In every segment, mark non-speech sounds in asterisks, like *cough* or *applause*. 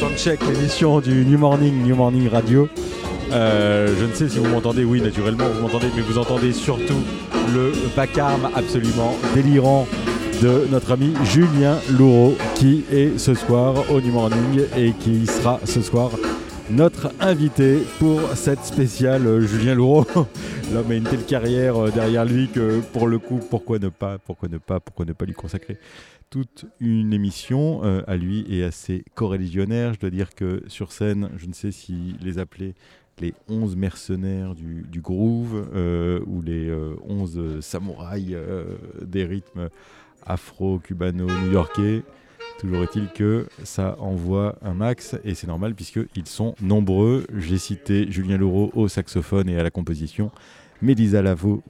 Soundcheck, l'émission du New Morning, New Morning Radio. Euh, je ne sais si vous m'entendez, oui naturellement vous m'entendez, mais vous entendez surtout le vacarme absolument délirant de notre ami Julien Loureau qui est ce soir au New Morning et qui sera ce soir notre invité pour cette spéciale euh, Julien Loureau. *laughs* L'homme a une telle carrière derrière lui que pour le coup, pourquoi ne pas, pourquoi ne pas, pourquoi ne pas lui consacrer toute une émission euh, à lui et à ses coreligionnaires. Je dois dire que sur scène, je ne sais si les appeler les 11 mercenaires du, groove euh, ou les 11 euh, samouraïs des rythmes afro-cubano-new-yorkais. Toujours est-il que ça envoie un max et c'est normal puisqu'ils sont nombreux. J'ai cité Julien Laureau au saxophone et à la composition, Mélissa Lavo,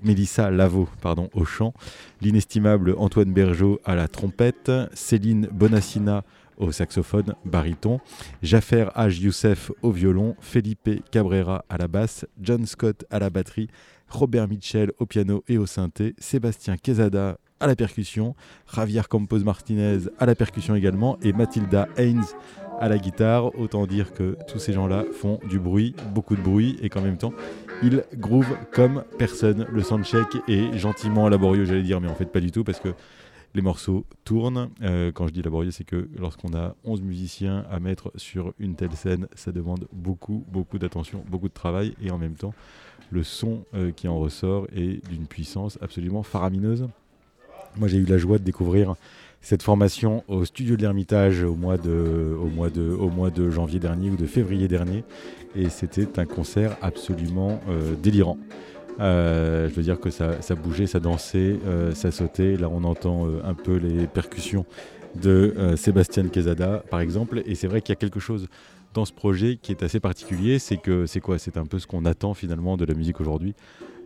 au chant, l'inestimable Antoine Bergeau à la trompette, Céline Bonassina au saxophone baryton, Jaffer H. Youssef au violon, Felipe Cabrera à la basse, John Scott à la batterie, Robert Mitchell au piano et au synthé, Sébastien Quezada à la percussion, Javier Campos Martinez à la percussion également et Mathilda Haynes à la guitare. Autant dire que tous ces gens-là font du bruit, beaucoup de bruit, et qu'en même temps, ils groove comme personne. Le soundcheck est gentiment laborieux, j'allais dire, mais en fait pas du tout, parce que les morceaux tournent. Euh, quand je dis laborieux, c'est que lorsqu'on a 11 musiciens à mettre sur une telle scène, ça demande beaucoup, beaucoup d'attention, beaucoup de travail, et en même temps, le son euh, qui en ressort est d'une puissance absolument faramineuse. Moi, j'ai eu la joie de découvrir cette formation au studio de l'Ermitage au, mois de, janvier dernier ou de février dernier. Et c'était un concert absolument euh, délirant. Euh, je veux dire que ça, ça bougeait, ça dansait, euh, ça sautait. Là, on entend un peu les percussions de Sébastien Quesada, par exemple. Et c'est vrai qu'il y a quelque chose dans ce projet qui est assez particulier. C'est que c'est quoi? C'est un peu ce qu'on attend finalement de la musique aujourd'hui.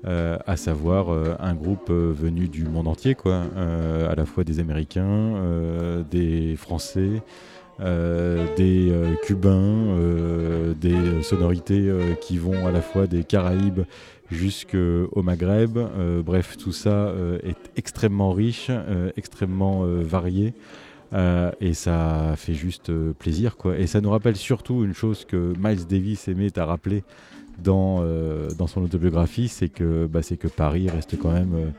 Euh, à savoir euh, un groupe euh, venu du monde entier, quoi, à la fois des Américains, des Français, des Cubains, des sonorités qui vont à la fois des Caraïbes jusqu'au Maghreb. bref, tout ça est extrêmement riche, extrêmement varié. et ça fait juste plaisir. Et ça nous rappelle surtout une chose que Miles Davis aimait à rappeler dans, euh, dans son autobiographie, c'est que, bah, que Paris reste quand même euh,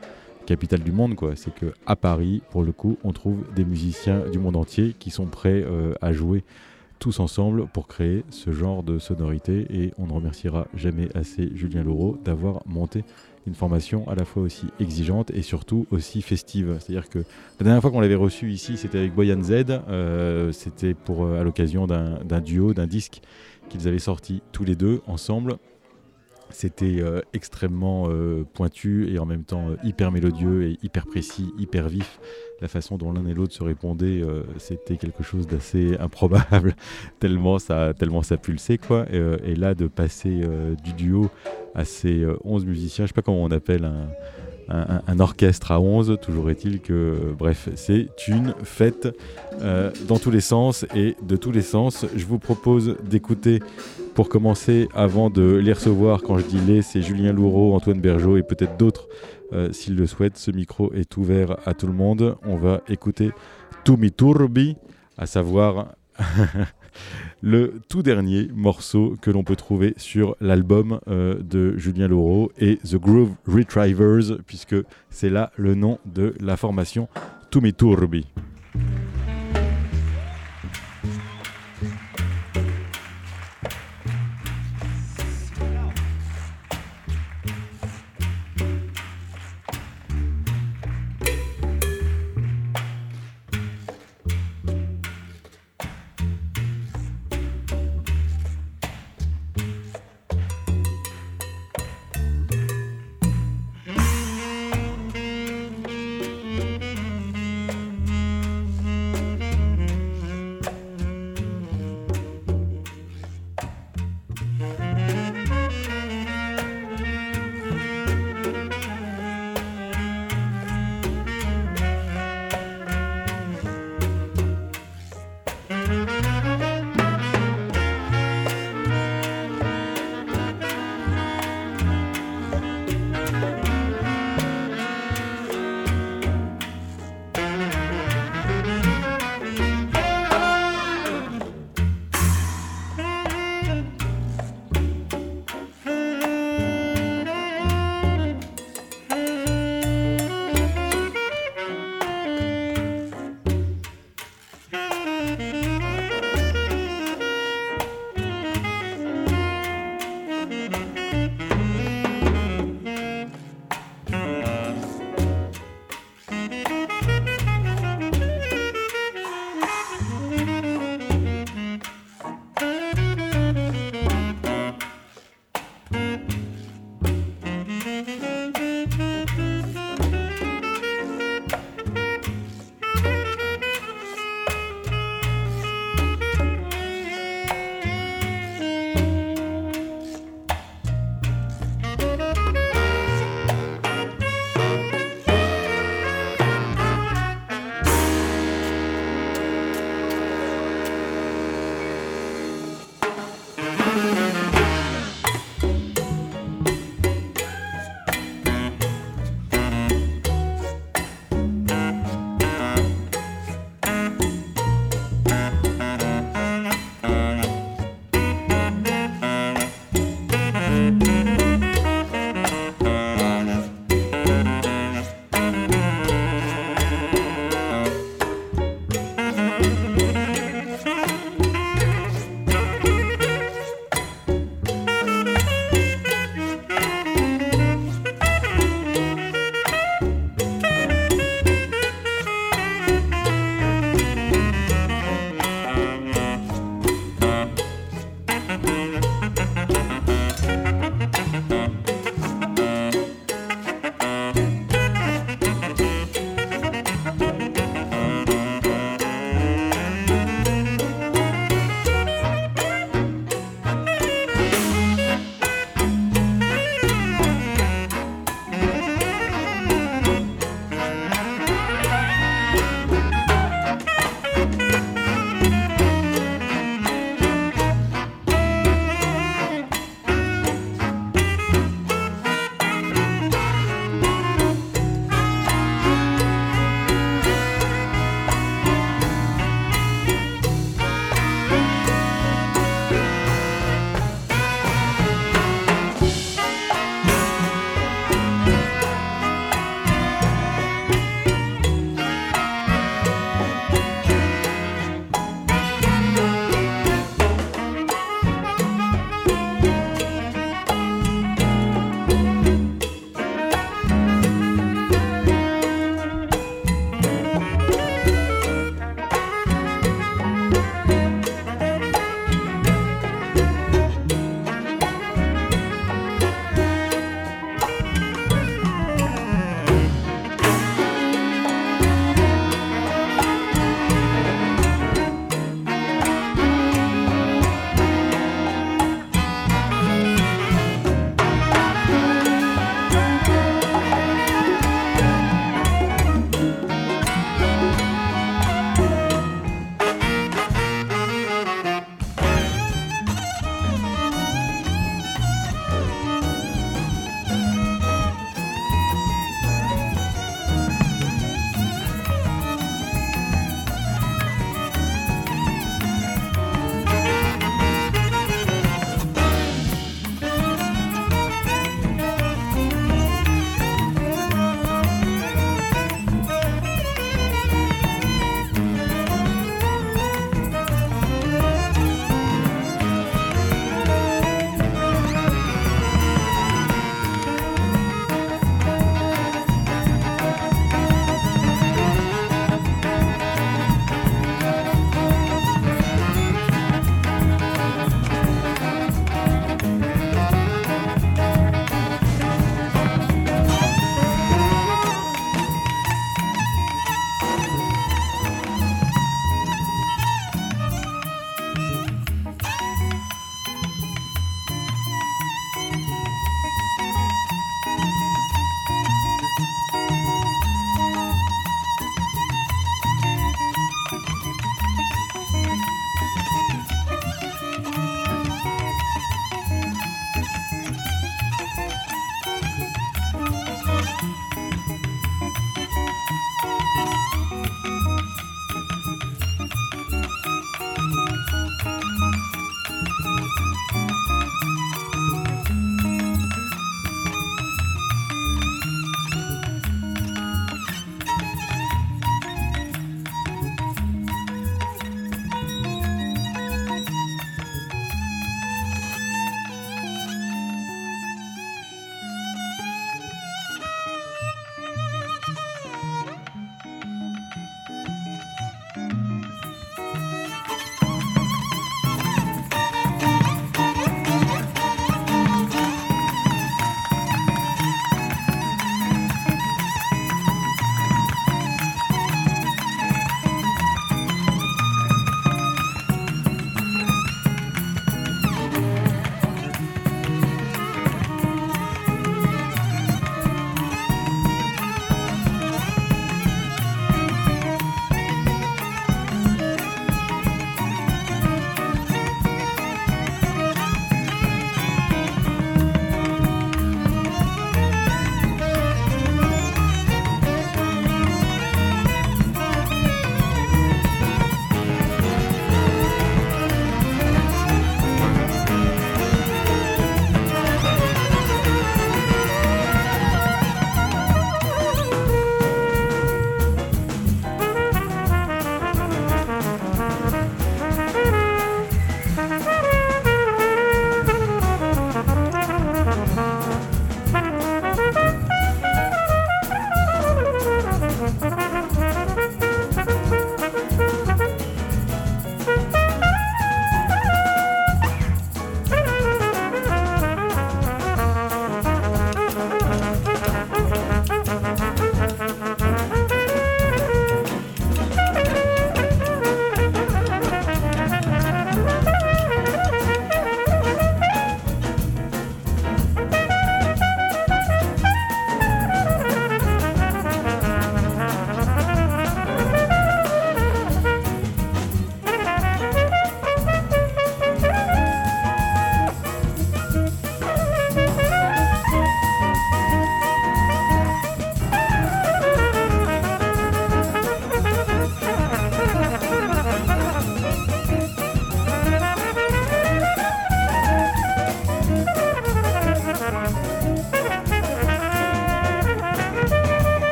capitale du monde. C'est qu'à Paris, pour le coup, on trouve des musiciens du monde entier qui sont prêts euh, à jouer tous ensemble pour créer ce genre de sonorité. Et on ne remerciera jamais assez Julien Laureau d'avoir monté une formation à la fois aussi exigeante et surtout aussi festive. C'est-à-dire que la dernière fois qu'on l'avait reçu ici, c'était avec Boyan Z. c'était pour à l'occasion d'un duo, d'un disque qu'ils avaient sorti tous les deux ensemble. C'était euh, extrêmement euh, pointu et en même temps euh, hyper mélodieux et hyper précis, hyper vif. La façon dont l'un et l'autre se répondaient, c'était quelque chose d'assez *laughs* improbable, tellement ça, tellement ça pulsait. Quoi. Et, là, de passer du duo à ces 11 musiciens, je sais pas comment on appelle un, un, orchestre à 11. Toujours est-il que, bref, c'est une fête euh, dans tous les sens et de tous les sens. Je vous propose d'écouter, pour commencer, avant de les recevoir, quand je dis les, c'est Julien Loureau, Antoine Bergeau et peut-être d'autres, euh, s'ils le souhaitent. Ce micro est ouvert à tout le monde. On va écouter Tumi Turbi, à savoir *laughs* le tout dernier morceau que l'on peut trouver sur l'album euh, de Julien Laureau et The Groove Retrievers, puisque c'est là le nom de la formation Tumi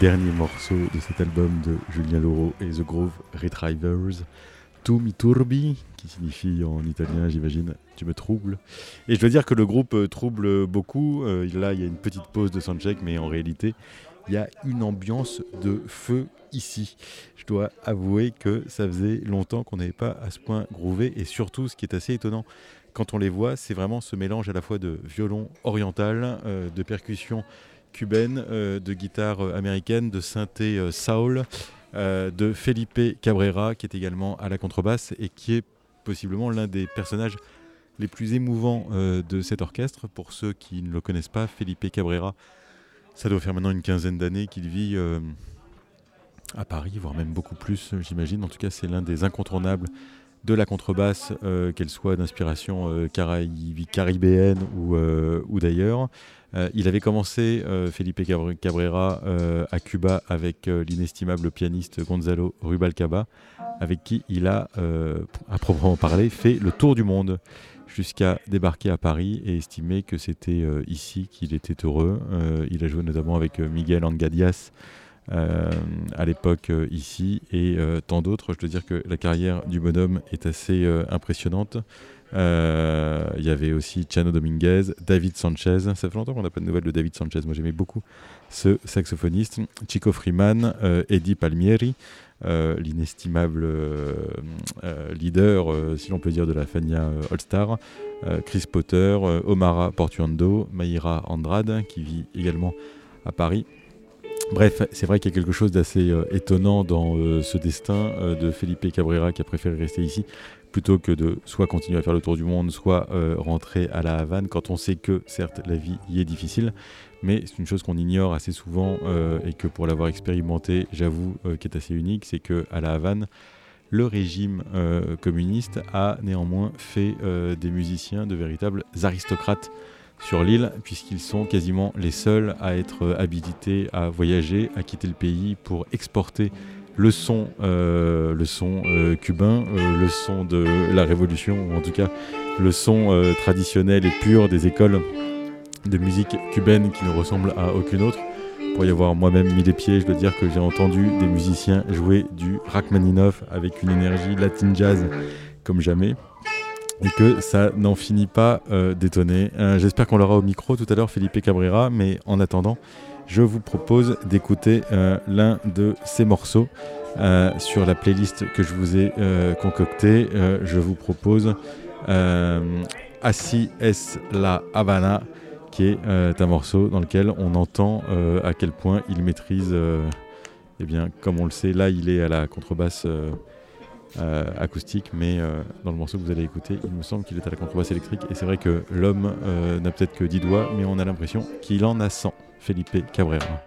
dernier morceau de cet album de Julien Laureau et The Groove Retrievers. Tu mi turbi, qui signifie en italien, j'imagine, tu me troubles. Et je dois dire que le groupe euh, trouble beaucoup. Euh, là, il y a une petite pause de soundcheck, mais en réalité, il y a une ambiance de feu ici. Je dois avouer que ça faisait longtemps qu'on n'avait pas à ce point groové. Et surtout, ce qui est assez étonnant quand on les voit, c'est vraiment ce mélange à la fois de violon oriental, euh, de percussion cubaine, euh, de guitare euh, américaine, de synthé euh, soul, de Felipe Cabrera qui est également à la contrebasse et qui est possiblement l'un des personnages les plus émouvants de cet orchestre. Pour ceux qui ne le connaissent pas, Felipe Cabrera, ça doit faire maintenant une quinzaine d'années qu'il vit à Paris, voire même beaucoup plus, j'imagine. En tout cas, c'est l'un des incontournables de la contrebasse, qu'elle soit d'inspiration caribéenne ou, ou d'ailleurs. Euh, il avait commencé, euh, Felipe Cabrera, euh, à Cuba avec l'inestimable pianiste Gonzalo Rubalcaba, avec qui il a, à proprement parler, fait le tour du monde jusqu'à débarquer à Paris et estimer que c'était ici qu'il était heureux. il a joué notamment avec Miguel Angadias à l'époque ici et tant d'autres. Je dois dire que la carrière du bonhomme est assez impressionnante. Euh, il y avait aussi Chano Dominguez, David Sanchez. Ça fait longtemps qu'on n'a pas de nouvelles de David Sanchez. Moi, j'aimais beaucoup ce saxophoniste. Chico Freeman, euh, Eddie Palmieri, euh, l'inestimable leader, si l'on peut dire, de la Fania All-Star. Chris Potter, Omara Portuando, Mayra Andrade, qui vit également à Paris. Bref, c'est vrai qu'il y a quelque chose d'assez étonnant dans ce destin de Felipe Cabrera qui a préféré rester ici plutôt que de soit continuer à faire le tour du monde, soit euh, rentrer à la Havane, quand on sait que certes la vie y est difficile, mais c'est une chose qu'on ignore assez souvent euh, et que pour l'avoir expérimenté, j'avoue, euh, qui est assez unique, c'est que à la Havane, le régime communiste a néanmoins fait des musiciens de véritables aristocrates sur l'île, puisqu'ils sont quasiment les seuls à être habilités à voyager, à quitter le pays pour exporter le son, euh, le son euh, cubain, euh, le son de la révolution, ou en tout cas le son traditionnel et pur des écoles de musique cubaine qui ne ressemble à aucune autre. Pour y avoir moi-même mis les pieds, je dois dire que j'ai entendu des musiciens jouer du Rachmaninoff avec une énergie latin jazz comme jamais et que ça n'en finit pas d'étonner. J'espère qu'on l'aura au micro tout à l'heure, Felipe Cabrera, mais en attendant, je vous propose d'écouter euh, l'un de ces morceaux euh, sur la playlist que je vous ai euh, concoctée. je vous propose Así es la Habana, qui est un morceau dans lequel on entend à quel point il maîtrise, eh bien, comme on le sait, là il est à la contrebasse. Acoustique, mais dans le morceau que vous allez écouter, il me semble qu'il est à la contrebasse électrique. Et c'est vrai que l'homme n'a peut-être que 10 doigts, mais on a l'impression qu'il en a 100. Felipe Cabrera.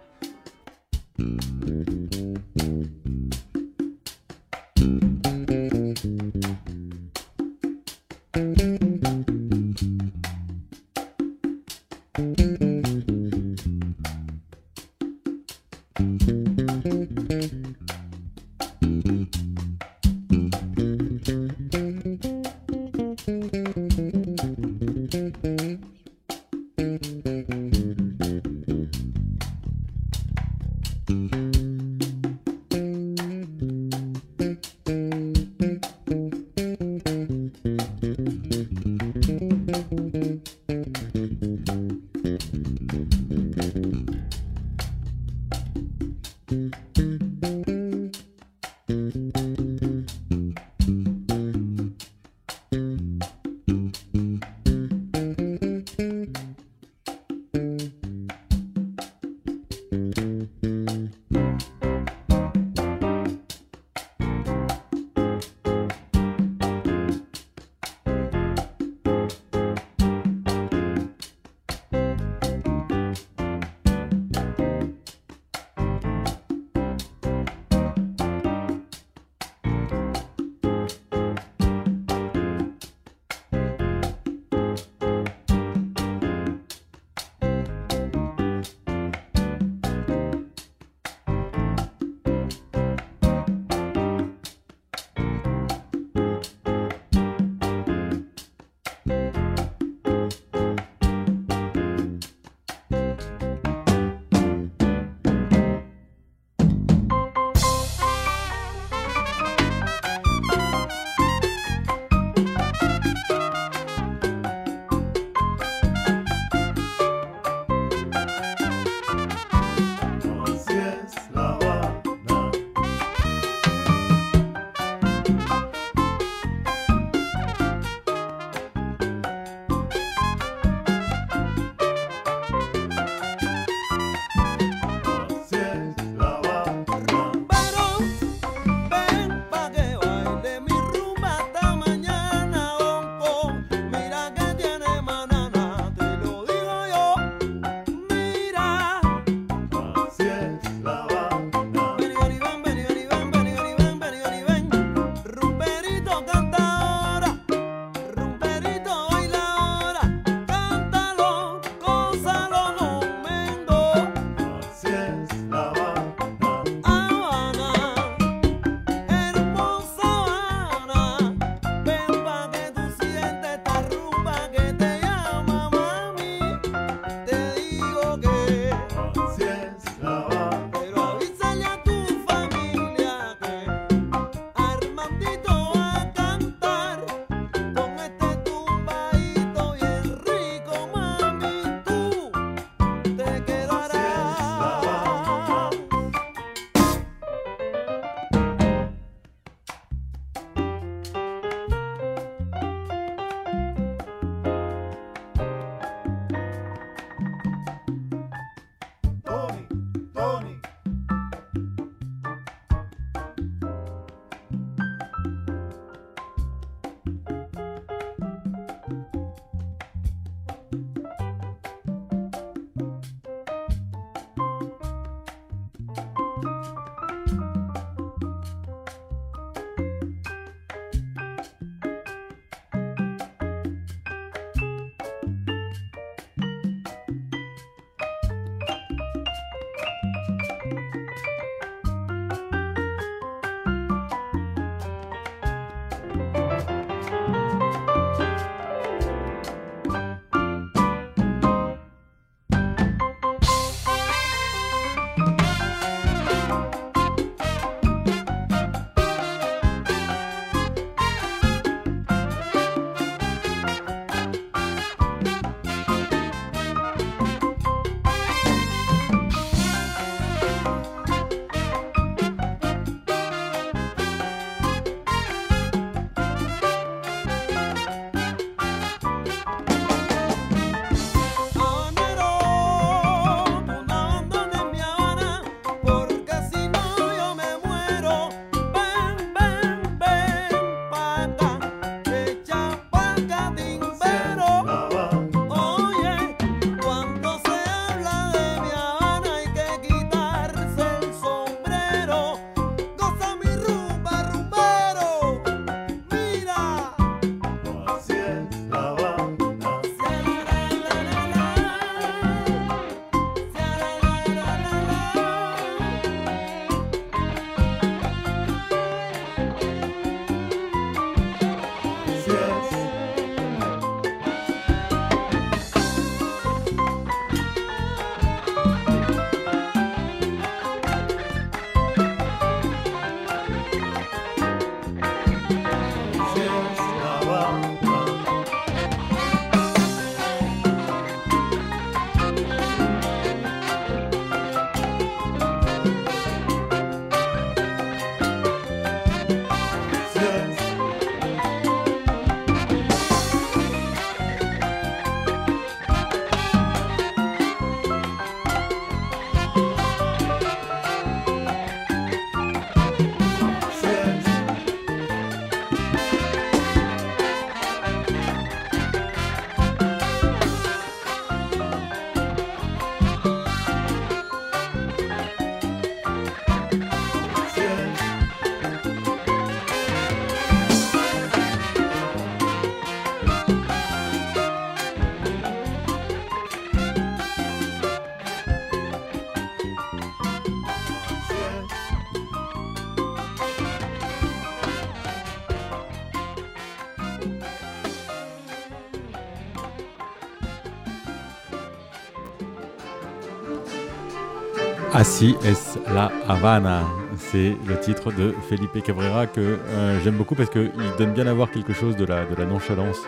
Así es la Havana. C'est le titre de Felipe Cabrera que euh, j'aime beaucoup parce qu'il donne bien à voir quelque chose de la, nonchalance,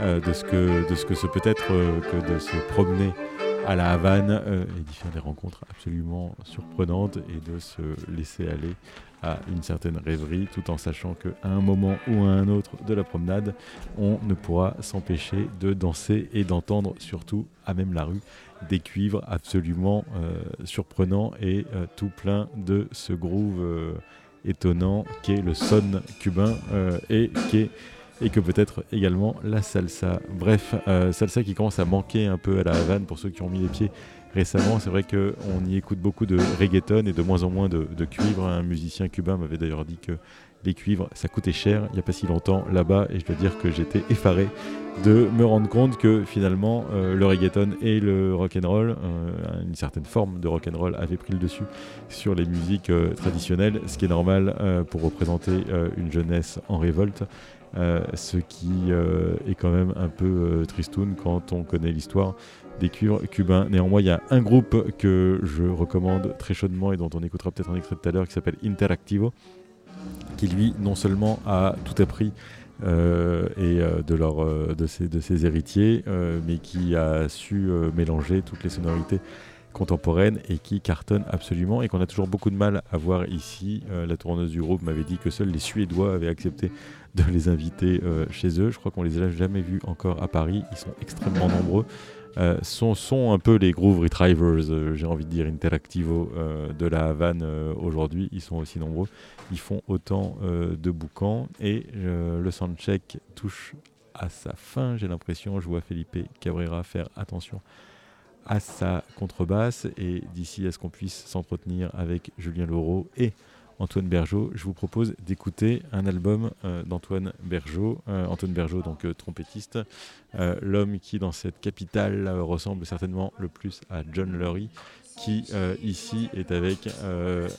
euh, de, ce que, de ce que ce peut être euh, que de se promener à la Havane et d'y faire des rencontres absolument surprenantes et de se laisser aller à une certaine rêverie tout en sachant qu'à un moment ou à un autre de la promenade, on ne pourra s'empêcher de danser et d'entendre surtout à même la rue des cuivres absolument euh, surprenants et euh, tout plein de ce groove euh, étonnant qu'est le son cubain et que peut-être également la salsa. Bref, salsa qui commence à manquer un peu à la Havane pour ceux qui ont mis les pieds récemment. C'est vrai qu'on y écoute beaucoup de reggaeton et de moins en moins de, de cuivre. Un musicien cubain m'avait d'ailleurs dit que les cuivres, ça coûtait cher il n'y a pas si longtemps là-bas et je dois dire que j'étais effaré de me rendre compte que finalement euh, le reggaeton et le rock'n'roll, euh, une certaine forme de rock'n'roll avait pris le dessus sur les musiques euh, traditionnelles, ce qui est normal pour représenter une jeunesse en révolte. ce qui est quand même un peu tristoun quand on connaît l'histoire des cuivres cubains. Néanmoins, il y a un groupe que je recommande très chaudement et dont on écoutera peut-être un extrait tout à l'heure qui s'appelle Interactivo, qui lui non seulement a tout appris euh, et euh, de, leur, euh, de, ses, héritiers, mais qui a su mélanger toutes les sonorités contemporaines et qui cartonne absolument et qu'on a toujours beaucoup de mal à voir ici. la tourneuse du groupe m'avait dit que seuls les Suédois avaient accepté de les inviter chez eux. Je crois qu'on les a jamais vus encore à Paris. Ils sont extrêmement nombreux. Euh, sont, un peu les Groove Retrievers, euh, j'ai envie de dire, Interactivo de la Havane aujourd'hui. Ils sont aussi nombreux. Ils font autant de boucans. Et le soundcheck touche à sa fin, j'ai l'impression. Je vois Felipe Cabrera faire attention à sa contrebasse. Et d'ici à ce qu'on puisse s'entretenir avec Julien Laureau et Antoine Bergeau, je vous propose d'écouter un album euh, d'Antoine Bergeau. Euh, Antoine Bergeau, donc euh, trompettiste, l'homme qui dans cette capitale ressemble certainement le plus à John Lurie, qui ici est avec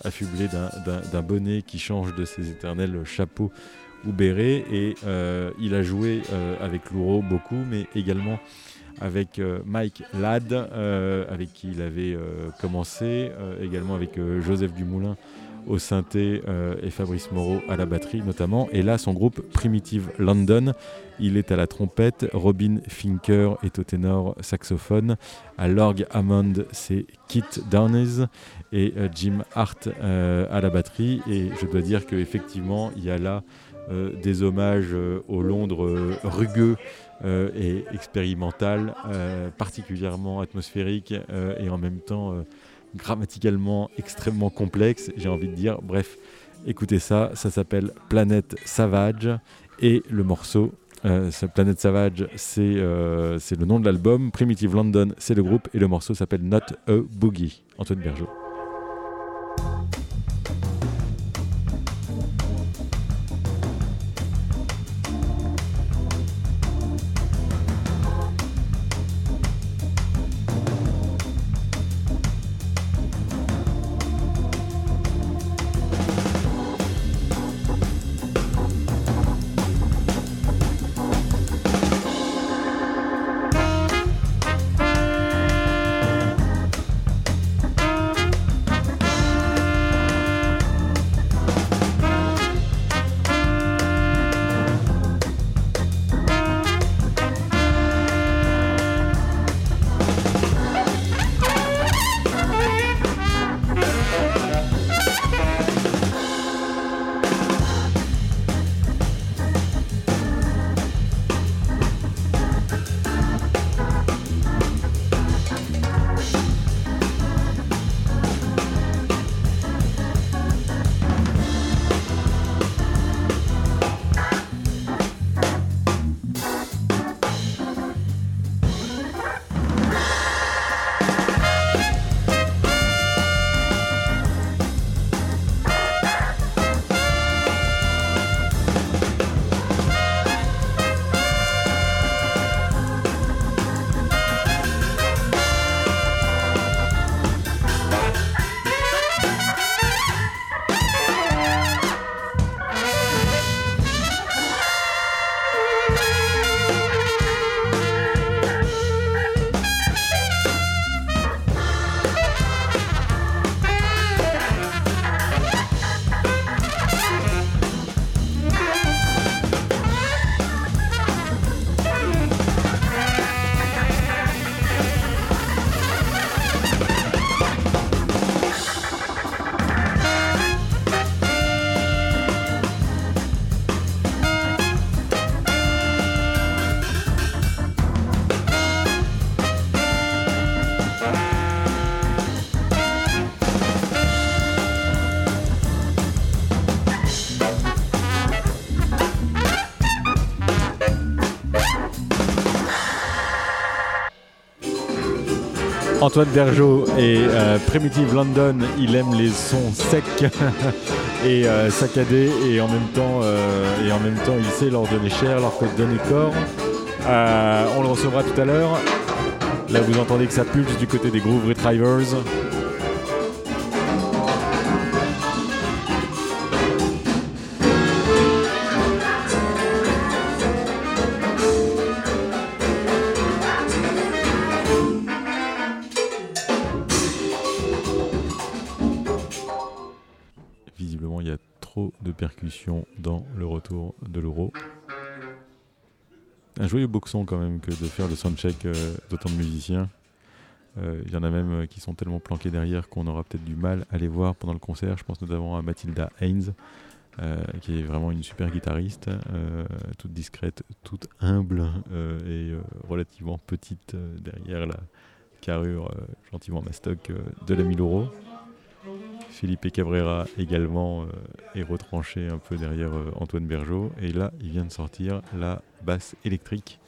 affublé d'un bonnet qui change de ses éternels chapeaux ou bérets. Et il a joué avec Louro beaucoup, mais également avec Mike Ladd, avec qui il avait commencé, également avec Joseph Dumoulin au synthé euh, et Fabrice Moreau à la batterie notamment. Et là, son groupe Primitive London, il est à la trompette, Robin Finker est au ténor saxophone, à l'orgue Hammond, c'est Kit Downes et euh, Jim Hart euh, à la batterie. Et je dois dire qu'effectivement, il y a là des hommages au Londres rugueux. et expérimental, particulièrement atmosphérique et en même temps grammaticalement extrêmement complexe, j'ai envie de dire. Bref, écoutez ça, ça s'appelle Planète Savage et le morceau, euh, Planète Savage, euh, c'est le nom de l'album, Primitive London, c'est le groupe et le morceau s'appelle Not a Boogie. Antoine Bergeau. Antoine Bergeau et euh, Primitive London, il aime les sons secs *laughs* et euh, saccadés et en même temps euh, et en même temps il sait leur donner cher, leur donner corps. on le recevra tout à l'heure. Là vous entendez que ça pulse du côté des Groove Retrievers. Dans le retour de l'euro. Un joyeux boxon quand même que de faire le soundcheck euh, d'autant de musiciens. Euh, il y en a même euh, qui sont tellement planqués derrière qu'on aura peut-être du mal à les voir pendant le concert. Je pense notamment à Mathilda Haynes, qui est vraiment une super guitariste, toute discrète, toute humble et relativement petite derrière la carrure gentiment mastoc de la Miloro. Philippe Cabrera également est retranché un peu derrière Antoine Bergeau. Et là, il vient de sortir la basse électrique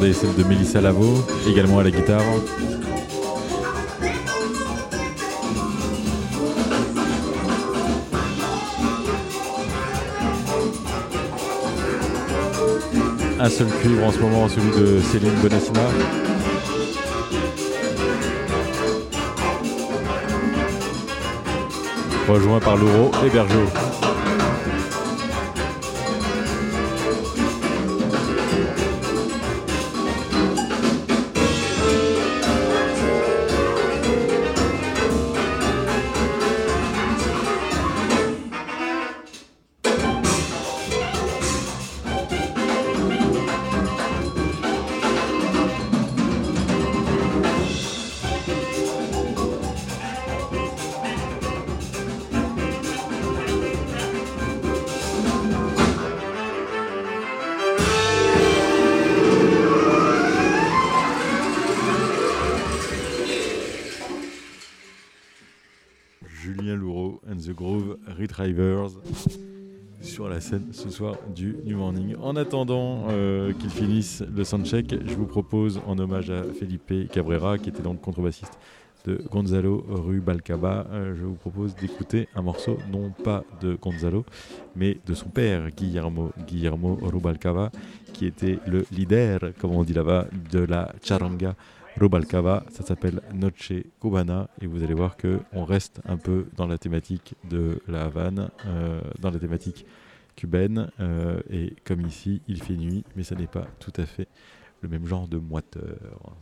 entendez celle de Melissa Lavo, également à la guitare. Un seul cuivre en ce moment, celui de Céline Bonassina. Rejoint par Louro et Bergeau. Sur la scène ce soir du New Morning. En attendant euh, qu'ils finissent le soundcheck, je vous propose, en hommage à Felipe Cabrera, qui était donc contrebassiste de Gonzalo Rubalcaba, euh, je vous propose d'écouter un morceau non pas de Gonzalo, mais de son père, Guillermo, Guillermo Rubalcaba, qui était le leader, comme on dit là-bas, de la charanga Rubalcaba. Ça s'appelle Noche Cubana et vous allez voir que on reste un peu dans la thématique de la Havane, euh, dans la thématique cubaine. Euh, et comme ici, il fait nuit, mais ça n'est pas tout à fait le même genre de moiteur.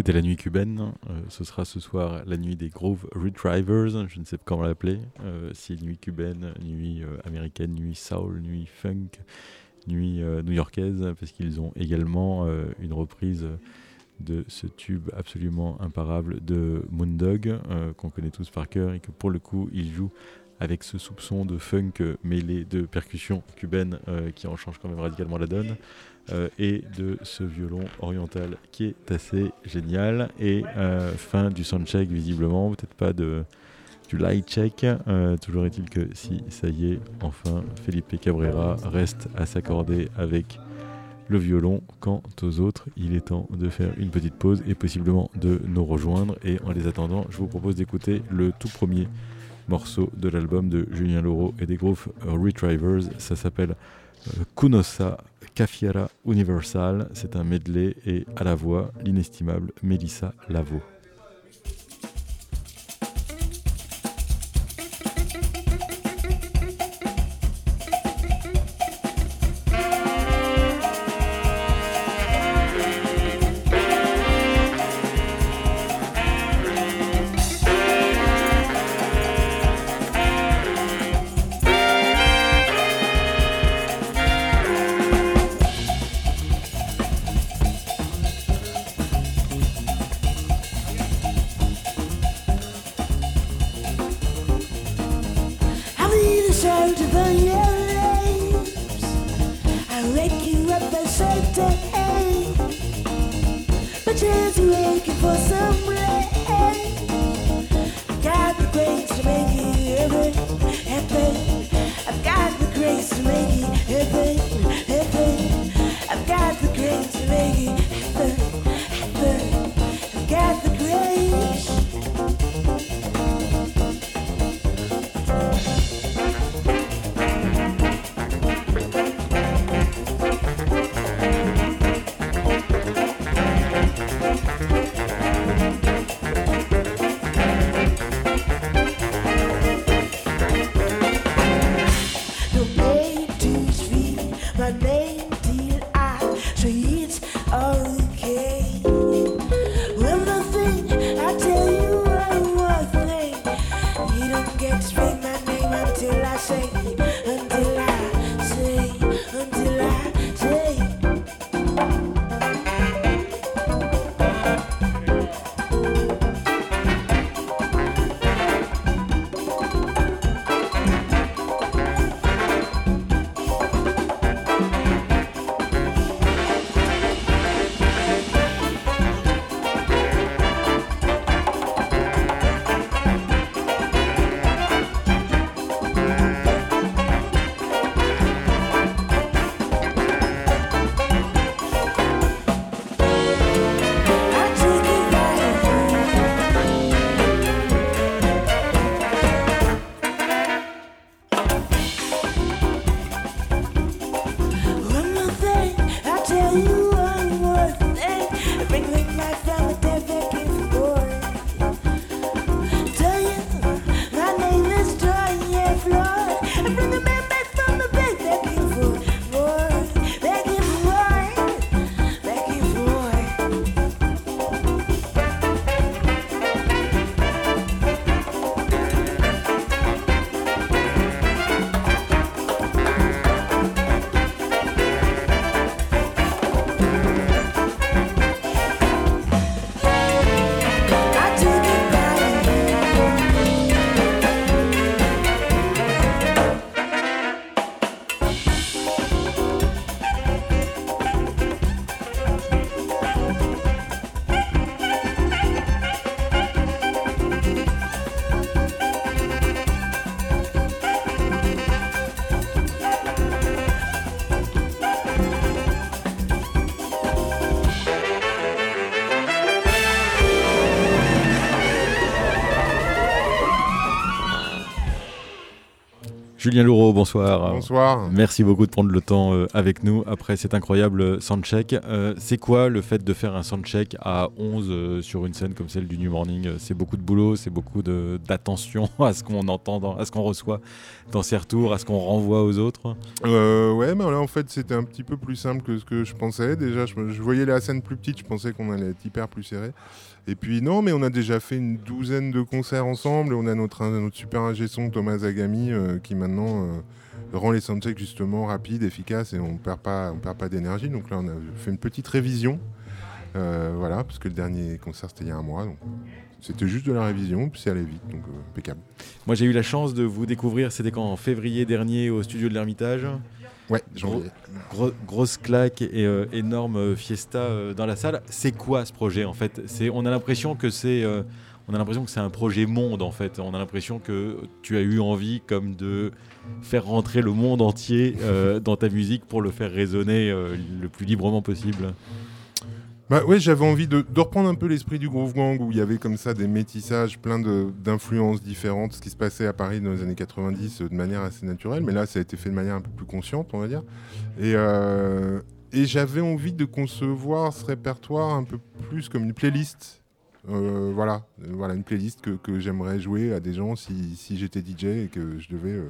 C'était la nuit cubaine. Euh, ce sera ce soir la nuit des Groove Retrivers. Je ne sais pas comment l'appeler. Euh, si nuit cubaine, nuit euh, américaine, nuit soul, nuit funk, nuit new-yorkaise, parce qu'ils ont également une reprise de ce tube absolument imparable de Moondog, qu'on connaît tous par cœur, et que pour le coup, ils jouent avec ce soupçon de funk mêlé de percussions cubaines qui en change quand même radicalement la donne. Euh, et de ce violon oriental qui est assez génial. Et euh, fin du soundcheck, visiblement, peut-être pas de, du light check. Euh, toujours est-il que si ça y est, enfin, Felipe Cabrera reste à s'accorder avec le violon. Quant aux autres, il est temps de faire une petite pause et possiblement de nous rejoindre. Et en les attendant, je vous propose d'écouter le tout premier morceau de l'album de Julien Laureau et des Groove Retrivers. Ça s'appelle Kunosa Cafiera Universal. C'est un medley et à la voix l'inestimable Melissa Lavo. Julien Laureau, bonsoir. Bonsoir. Merci beaucoup de prendre le temps euh, avec nous après cet incroyable soundcheck. Euh, c'est quoi le fait de faire un soundcheck à 11 euh, sur une scène comme celle du New Morning? C'est beaucoup de boulot, c'est beaucoup d'attention *laughs* à ce qu'on entend, à ce qu'on reçoit dans ses retours, à ce qu'on renvoie aux autres? Ouais, mais là en fait c'était un petit peu plus simple que ce que je pensais. Déjà, je, voyais la scène plus petite, je pensais qu'on allait être hyper plus serré. Et puis non, mais on a déjà fait une douzaine de concerts ensemble. Et on a notre, notre super ingé son Thomas Zagami euh, qui maintenant euh, rend les soundchecks justement rapides, efficaces et on perd pas, on perd pas d'énergie. Donc là, on a fait une petite révision. Euh, voilà, parce que le dernier concert c'était il y a un mois. C'était juste de la révision, puis c'est allé vite, donc impeccable. Moi j'ai eu la chance de vous découvrir, c'était quand en février dernier au studio de l'Ermitage. Ouais, grosse claque et euh, énorme euh, fiesta euh, dans la salle. C'est quoi ce projet en fait? On a l'impression que c'est on a l'impression que c'est un projet monde en fait. On a l'impression que tu as eu envie comme de faire rentrer le monde entier dans ta musique pour le faire résonner le plus librement possible. Bah ouais, j'avais envie de, reprendre un peu l'esprit du Groove Gang où il y avait comme ça des métissages, plein d'influences différentes, ce qui se passait à Paris dans les années 90 euh, de manière assez naturelle, mais là ça a été fait de manière un peu plus consciente, on va dire. Et, euh, j'avais envie de concevoir ce répertoire un peu plus comme une playlist. Euh, voilà, voilà, une playlist que, j'aimerais jouer à des gens si, si j'étais DJ et que je devais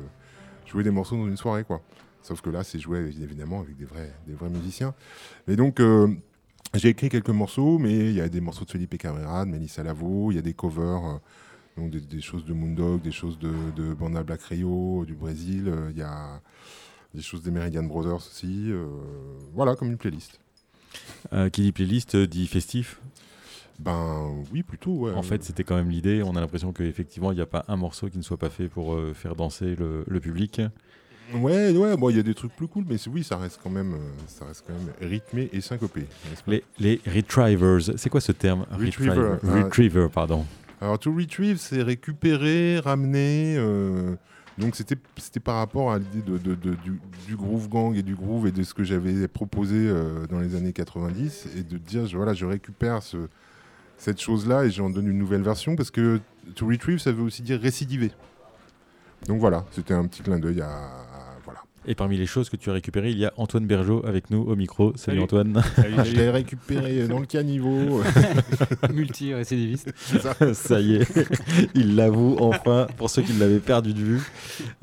jouer des morceaux dans une soirée, quoi. Sauf que là, c'est joué évidemment avec des vrais, des vrais musiciens. Et donc, j'ai écrit quelques morceaux, mais il y a des morceaux de Felipe Cabrera, de Melissa Lavo, il y a des covers, euh, donc des, choses de Moondog, des choses de, de Banda Black Rio, du Brésil, euh, il y a des choses des Meridian Brothers aussi. Euh, voilà, comme une playlist. qui dit playlist dit festif ben oui, plutôt. En fait, c'était quand même l'idée. On a l'impression qu'effectivement, il n'y a pas un morceau qui ne soit pas fait pour faire danser le public. Ouais, ouais, bon, il y a des trucs plus cool, mais oui, ça reste quand même, euh, ça reste quand même rythmé et syncopé. Les, les retrievers, c'est quoi ce terme? Retriever. Retriever, pardon. Alors, to retrieve, c'est récupérer, ramener. Euh, donc, c'était par rapport à l'idée de, de, du, du, groove gang et du groove et de ce que j'avais proposé euh, dans les années 90 et de dire, je, voilà, je récupère ce, cette chose-là et j'en donne une nouvelle version parce que to retrieve, ça veut aussi dire récidiver. Donc voilà, c'était un petit clin d'œil à, et parmi les choses que tu as récupérées, il y a Antoine Bergeau avec nous au micro. Salut, Antoine. Je l'ai récupéré dans le caniveau. *laughs* Multi-récidiviste. Ça. ça. y est, il l'avoue enfin, pour ceux qui l'avaient perdu de vue.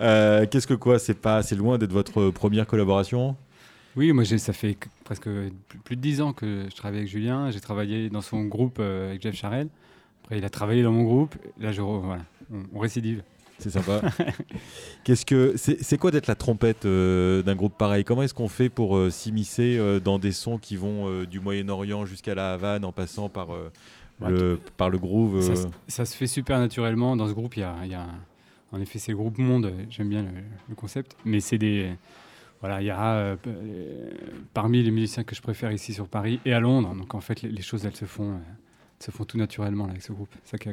Euh, qu'est-ce que quoi C'est pas assez loin d'être votre première collaboration? Oui, moi ça fait presque plus de dix ans que je travaille avec Julien. J'ai travaillé dans son groupe euh, avec Jeff Charel. Après, il a travaillé dans mon groupe. Là, je, voilà, on récidive. C'est sympa. *laughs* Qu'est-ce que c'est quoi d'être la trompette euh, d'un groupe pareil? Comment est-ce qu'on fait pour euh, s'immiscer euh, dans des sons qui vont du Moyen-Orient jusqu'à la Havane en passant par le par le groove ça, se fait super naturellement dans ce groupe. Il y a, y a en effet c'est le groupe Monde. J'aime bien le, concept, mais c'est des voilà, il y a parmi les musiciens que je préfère ici sur Paris et à Londres. Donc en fait, les, les choses elles se font se font tout naturellement avec ce groupe. Ça qui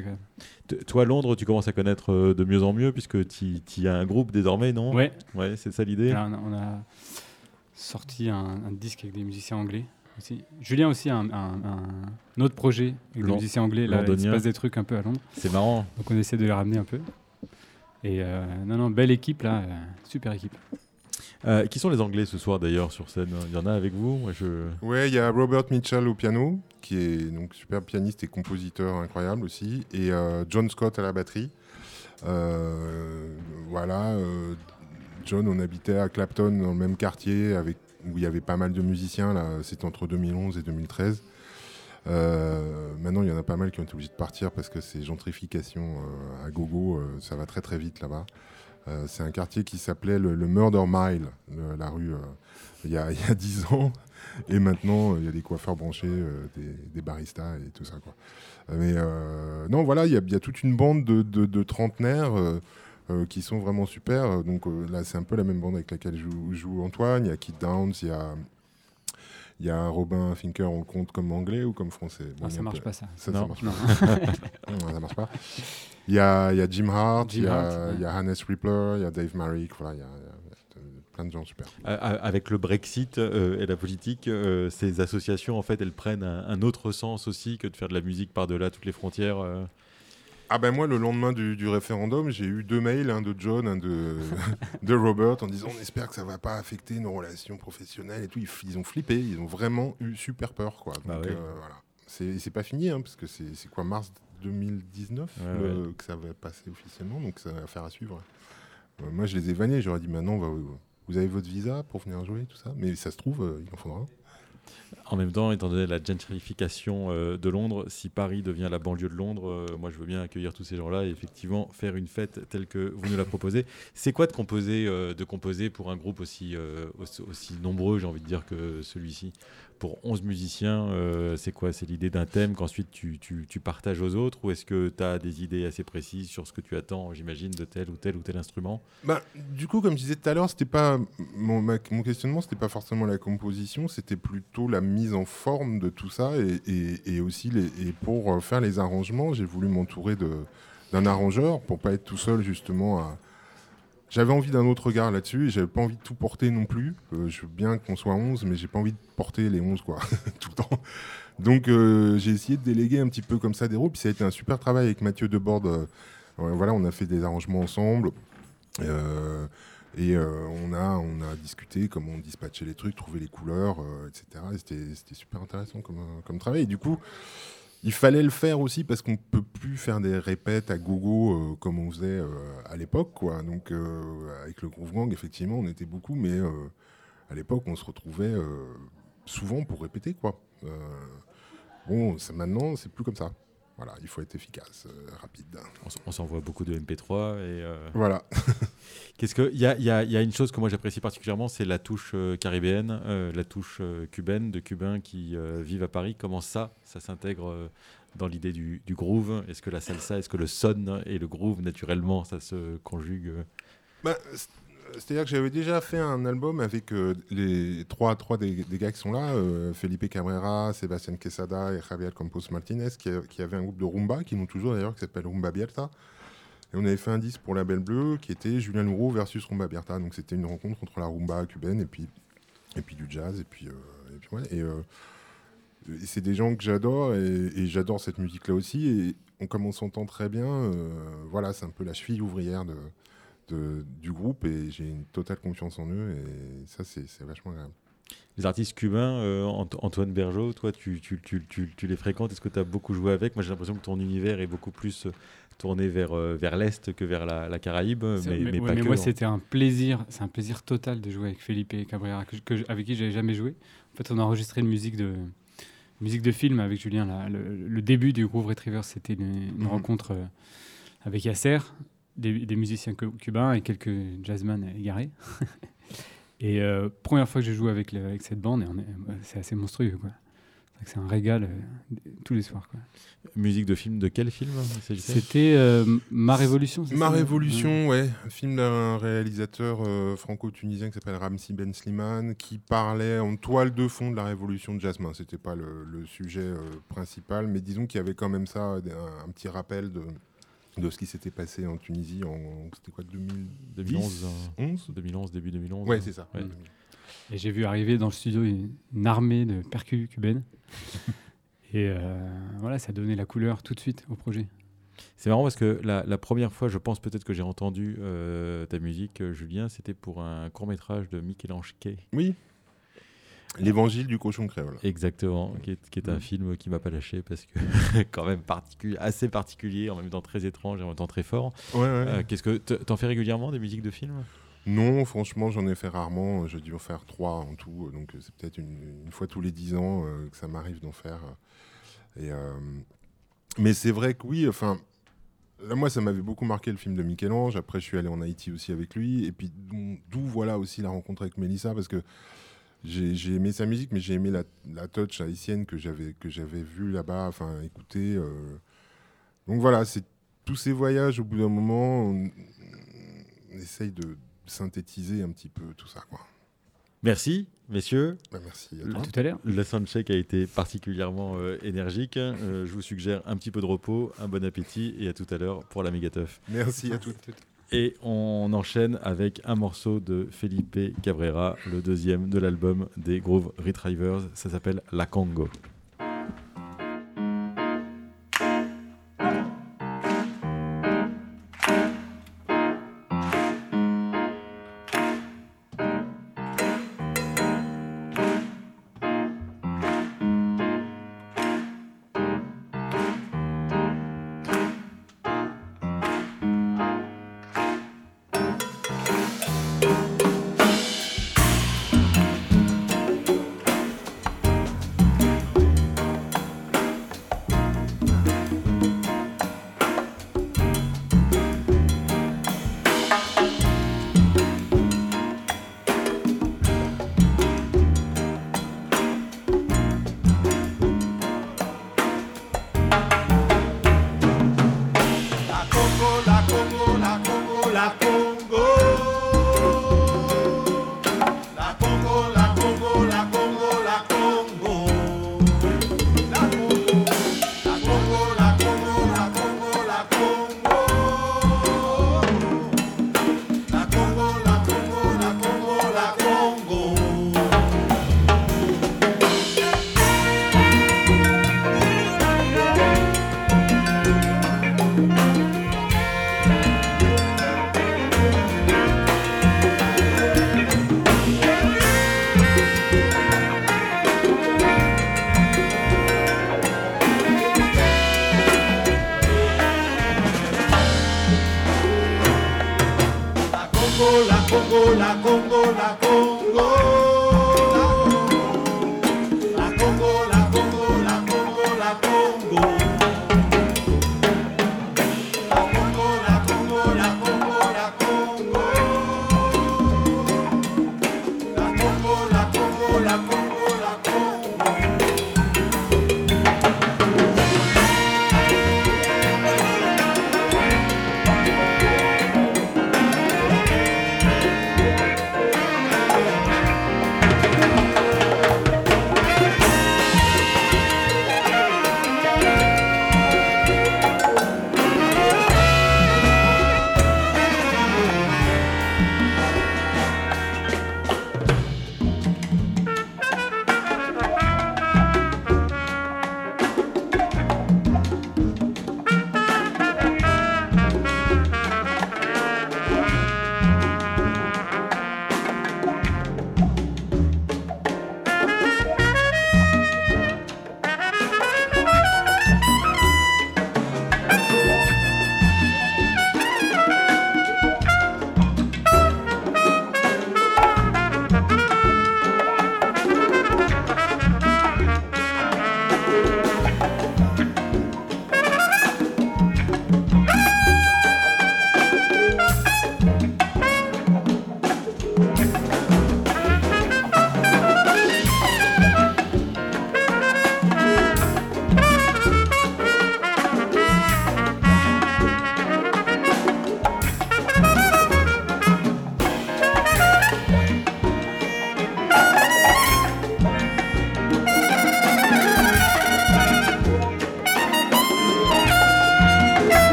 Toi, Londres, tu commences à connaître euh, de mieux en mieux puisque tu as un groupe désormais, non? Ouais. Ouais, c'est ça l'idée? On, a sorti un, disque avec des musiciens anglais. Aussi. Julien aussi a un, un, autre projet avec des musiciens anglais. Là, il se passe des trucs un peu à Londres. C'est marrant. Donc on essaie de les ramener un peu. Et euh, non, non, belle équipe là, euh, super équipe. Euh, qui sont les Anglais ce soir d'ailleurs sur scène Il y en a avec vous. Ouais, il y a Robert Mitchell au piano, qui est donc super pianiste et compositeur incroyable aussi, et euh, John Scott à la batterie. Euh, voilà, John, on habitait à Clapton dans le même quartier où il y avait pas mal de musiciens, là, c'était entre 2011 et 2013. maintenant, il y en a pas mal qui ont été obligés de partir parce que c'est gentrification à gogo, ça va très très vite là-bas. Euh, c'est un quartier qui s'appelait le, Murder Mile, la rue, euh, *laughs* il y, a, dix ans. Et maintenant, il y a des coiffeurs branchés, euh, des, baristas et tout ça. Mais non, voilà, il y, a toute une bande de, trentenaires qui sont vraiment super. Donc là, c'est un peu la même bande avec laquelle joue, joue Antoine. Il y a Kid Downs, il y a il y a Robin Finker, on le compte comme anglais ou comme français? Bon, ah, Ça marche pas ça. Ça, non. marche pas. *laughs* ça marche pas. Il y a, il y a Jim Hart, il, y a, il y a Hannes Rippler, il y a Dave Marrick, voilà, il y a, plein de gens super. Avec le Brexit euh, et la politique, euh, ces associations, en fait, elles prennent un, autre sens aussi que de faire de la musique par-delà toutes les frontières. Ah ben moi, le lendemain du, référendum, j'ai eu deux mails, un de John, un de, *laughs* de Robert, en disant on espère que ça va pas affecter nos relations professionnelles et tout. Ils, ont flippé, ils ont vraiment eu super peur. Quoi. Bah Donc, euh, voilà. C'est pas fini, hein, parce que c'est quoi, mars 2019 que ça va passer officiellement, donc ça va faire à suivre. Euh, moi, je les ai vannés, j'aurais dit maintenant, vous avez votre visa pour venir jouer, tout ça. Mais ça se trouve, euh, il en faudra un. En même temps, étant donné la gentrification euh, de Londres, si Paris devient la banlieue de Londres, euh, moi je veux bien accueillir tous ces gens-là et effectivement faire une fête telle que vous nous la proposez. C'est quoi de composer, euh, de composer pour un groupe aussi, aussi nombreux, j'ai envie de dire, que celui-ci? Pour 11 musiciens, euh, c'est quoi? C'est l'idée d'un thème qu'ensuite tu, tu, partages aux autres? Ou est-ce que tu as des idées assez précises sur ce que tu attends, j'imagine, de tel ou tel ou tel instrument? Bah, Du coup, comme je disais tout à l'heure, c'était pas mon, mon questionnement, c'était pas forcément la composition, c'était plutôt la mise en forme de tout ça et, et, aussi les, et pour euh, faire les arrangements, j'ai voulu m'entourer d'un arrangeur pour pas être tout seul justement à j'avais envie d'un autre regard là-dessus et j'avais pas envie de tout porter non plus. Euh, je veux bien qu'on soit 11, mais j'ai pas envie de porter les 11 quoi, *laughs* tout le temps. Donc euh, j'ai essayé de déléguer un petit peu comme ça des rôles. Puis ça a été un super travail avec Mathieu Debord. Euh, voilà, on a fait des arrangements ensemble. et on, a, on a discuté comment on dispatchait les trucs, trouver les couleurs, etc. C'était super intéressant comme, comme travail. Et du coup, il fallait le faire aussi parce qu'on peut plus faire des répètes à gogo euh, comme on faisait euh, à l'époque. Donc euh, avec le Groove Gang, effectivement, on était beaucoup, mais à l'époque, on se retrouvait souvent pour répéter, quoi. bon, maintenant, c'est plus comme ça. Voilà, il faut être efficace, rapide. On s'envoie beaucoup de MP3 et. Voilà. *laughs* Qu'est-ce que il y a, y, a, y a, une chose que moi j'apprécie particulièrement, c'est la touche euh, caribéenne, euh, la touche euh, cubaine de Cubains qui vivent à Paris. Comment ça, ça s'intègre dans l'idée du, du, groove? Est-ce que la salsa, est-ce que le son et le groove naturellement, ça se conjugue bah, c'est-à-dire que j'avais déjà fait un album avec les trois, trois des, gars qui sont là, Felipe Cabrera, Sébastien Quesada et Javier Campos Martinez, qui, qui avaient un groupe de rumba, qui nous toujours d'ailleurs, qui s'appelle Rumba Bierta. Et on avait fait un disque pour la Belle Bleue qui était Julien Louraud versus Rumba Berta. Donc c'était une rencontre entre la rumba cubaine et puis, et puis du jazz. Et puis, euh, et, ouais, euh, et, c'est des gens que j'adore et, j'adore cette musique-là aussi. Et comme on s'entend très bien, euh, voilà, c'est un peu la cheville ouvrière de, de, du groupe et j'ai une totale confiance en eux. Et ça, c'est vachement agréable. Les artistes cubains, Antoine Bergeau, toi, tu, tu, tu, tu les fréquentes Est-ce que tu as beaucoup joué avec? Moi, j'ai l'impression que ton univers est beaucoup plus tourné vers, euh, vers l'Est que vers la, Caraïbe. Mais, mais, pas moi, c'était un plaisir, c'est un plaisir total de jouer avec Felipe Cabrera, que, avec qui j'avais jamais joué. En fait, on a enregistré une musique de, musique de film avec Julien. Le, début du Groove Retriever, c'était une, mhm. rencontre euh, avec Yasser, des, des, musiciens cubains et quelques jazzmen égarés. *laughs* et euh, première fois que je joue avec, avec cette bande, c'est assez monstrueux. Quoi. C'est un régal euh, tous les soirs. Quoi. Musique de film de quel film C'était euh, Ma Révolution. Ma Révolution, ouais. Un film d'un réalisateur euh, franco-tunisien qui s'appelle Ramsi Ben Slimane, qui parlait en toile de fond de la révolution de Jasmin. C'était pas le, sujet principal, mais disons qu'il y avait quand même ça, un, petit rappel de, de ce qui s'était passé en Tunisie en c'était quoi 2011 2011 début 2011 ouais c'est ça et j'ai vu arriver dans le studio une, armée de percus cubaines. *laughs* Et euh, voilà, ça a donné la couleur tout de suite au projet. C'est marrant parce que la, première fois, je pense peut-être que j'ai entendu euh, ta musique, euh, Julien, c'était pour un court métrage de Michel-Ange Kay. Oui. L'évangile du cochon créole. Exactement, qui est, un mm. film qui m'a pas lâché parce que *laughs* quand même assez particulier, en même temps très étrange et en même temps très fort. Ouais, ouais. Qu'est-ce que t'en fais régulièrement des musiques de films? Non, franchement, j'en ai fait rarement. J'ai dû en faire trois en tout. Donc, c'est peut-être une, fois tous les dix ans euh, que ça m'arrive d'en faire. Et, euh, mais c'est vrai que oui, enfin, là, moi, ça m'avait beaucoup marqué le film de Michel-Ange. Après, je suis allé en Haïti aussi avec lui. Et puis, d'où voilà aussi la rencontre avec Mélissa, parce que j'ai aimé sa musique, mais j'ai aimé la, touch haïtienne que j'avais que j'avais vue là-bas, enfin, écouter. Euh. Donc voilà, c'est tous ces voyages, au bout d'un moment, on essaye de synthétiser un petit peu tout ça. Quoi. Merci, messieurs. Bah, merci à, tout à l'heure. Le soundcheck a été particulièrement euh, énergique. Euh, je vous suggère un petit peu de repos, un bon appétit et à tout à l'heure pour la méga-teuf. Merci à toutes. Et on enchaîne avec un morceau de Felipe Cabrera, le deuxième de l'album des Groove Retrievers. Ça s'appelle La Congo.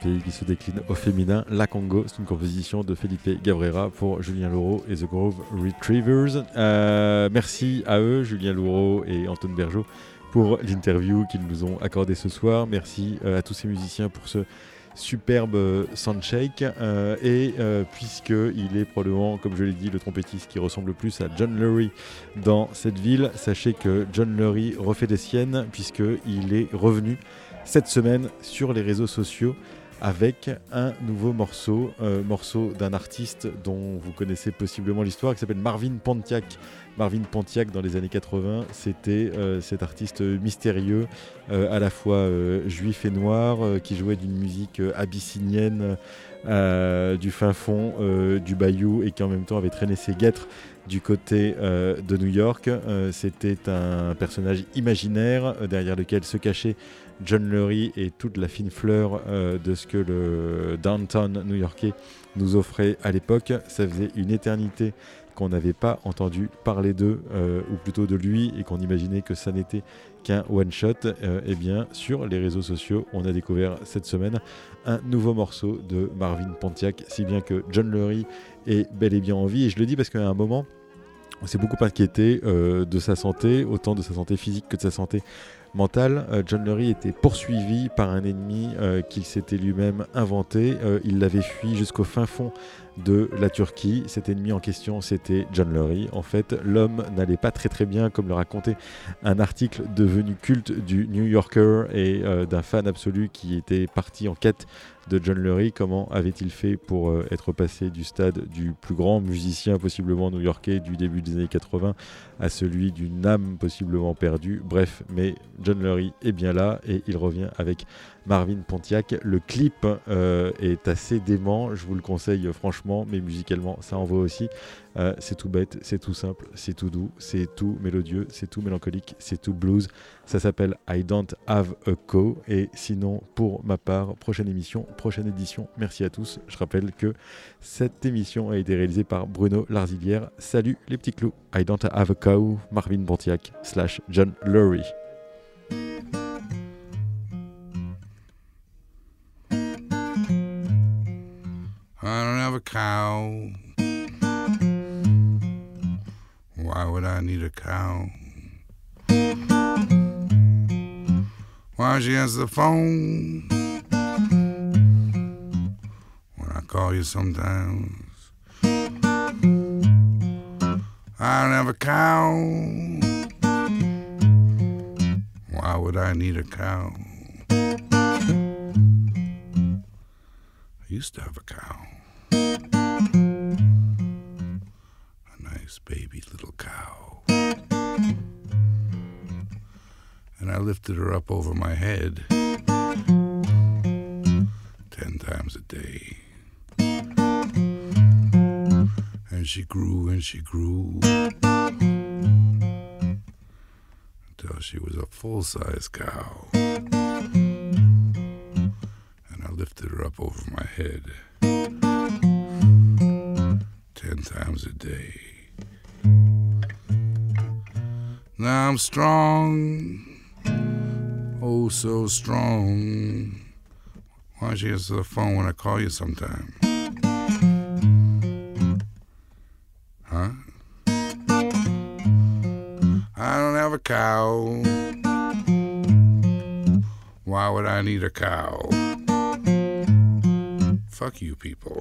Pays qui se décline au féminin. La Congo, c'est une composition de Felipe Gabrera pour Julien Laureau et The Grove Retrievers. Euh, merci à eux, Julien Laureau et Antoine Bergeau, pour l'interview qu'ils nous ont accordé ce soir. Merci euh, à tous ces musiciens pour ce superbe euh, soundshake euh, et puisqu'il est probablement comme je l'ai dit le trompettiste qui ressemble le plus à John Lurie dans cette ville sachez que John Lurie refait des siennes puisqu'il est revenu cette semaine sur les réseaux sociaux avec un nouveau morceau, euh, morceau d'un artiste dont vous connaissez possiblement l'histoire, qui s'appelle Marvin Pontiac. Marvin Pontiac, dans les années 80, c'était euh, cet artiste mystérieux, euh, à la fois juif et noir, qui jouait d'une musique abyssinienne du fin fond du bayou et qui en même temps avait traîné ses guêtres du côté de New York. c'était un personnage imaginaire derrière lequel se cachait John Lurie et toute la fine fleur euh, de ce que le downtown new-yorkais nous offrait à l'époque. Ça faisait une éternité qu'on n'avait pas entendu parler d'eux, euh, ou plutôt de lui, et qu'on imaginait que ça n'était qu'un one-shot. Euh, eh bien, sur les réseaux sociaux, on a découvert cette semaine un nouveau morceau de Marvin Pontiac, si bien que John Lurie est bel et bien en vie. Et je le dis parce qu'à un moment, on s'est beaucoup inquiété de sa santé, autant de sa santé physique que de sa santé mental, euh, John Lurie était poursuivi par un ennemi euh, qu'il s'était lui-même inventé. Euh, il l'avait fui jusqu'au fin fond de la Turquie. Cet ennemi en question, c'était John Lurie. En fait, l'homme n'allait pas très très bien, comme le racontait un article devenu culte du New Yorker et d'un fan absolu qui était parti en quête John Lurie. Comment avait-il fait pour euh, être passé du stade du plus grand musicien possiblement new-yorkais du début des années 80 à celui d'une âme possiblement perdue? Bref, mais John Lurie est bien là et il revient avec Marvin Pontiac. Le clip euh, est assez dément, je vous le conseille franchement, mais musicalement ça envoie aussi. Euh, c'est tout bête, c'est tout simple, c'est tout doux, c'est tout mélodieux, c'est tout mélancolique, c'est tout blues. Ça s'appelle I Don't Have a Co. Et sinon, pour ma part, prochaine émission, prochaine édition. Merci à tous. Je rappelle que cette émission a été réalisée par Bruno Larzilière. Salut les petits clous. I Don't Have a Co. Marvin Pontiac slash John Lurie. I don't have a cow. Why would I need a cow? Why don't answer the phone when I call you sometimes? I don't have a cow. Why would I need a cow? I used to have a cow. Lifted her up over my head ten times a day. And she grew and she grew until she was a full size cow. And I lifted her up over my head ten times a day. Now I'm strong, oh so strong. Why don't you answer the phone when I call you sometime? Huh? I don't have a cow. Why would I need a cow? Fuck you people.